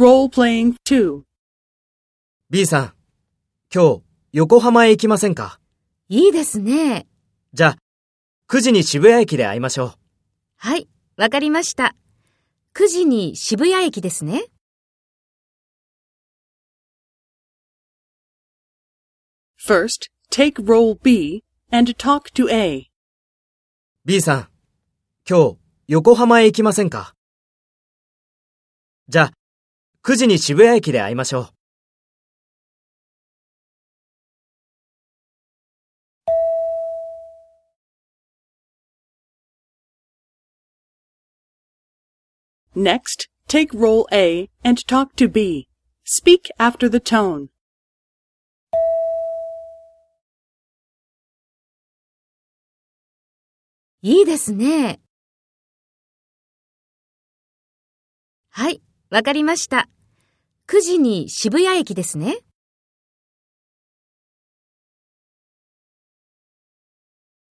Role-playing 2. B さん、今日、横浜へ行きませんか？いいですね。じゃあ、9時に渋谷駅で会いましょう。はい、わかりました。9時に渋谷駅ですね。First, take role B and talk to A. B さん、今日、横浜へ行きませんか？じゃあ、9時に渋谷駅で会いましょう。Next, take role A and talk to B. Speak after the tone. いいですね。はい、わかりました。9時に渋谷駅ですね。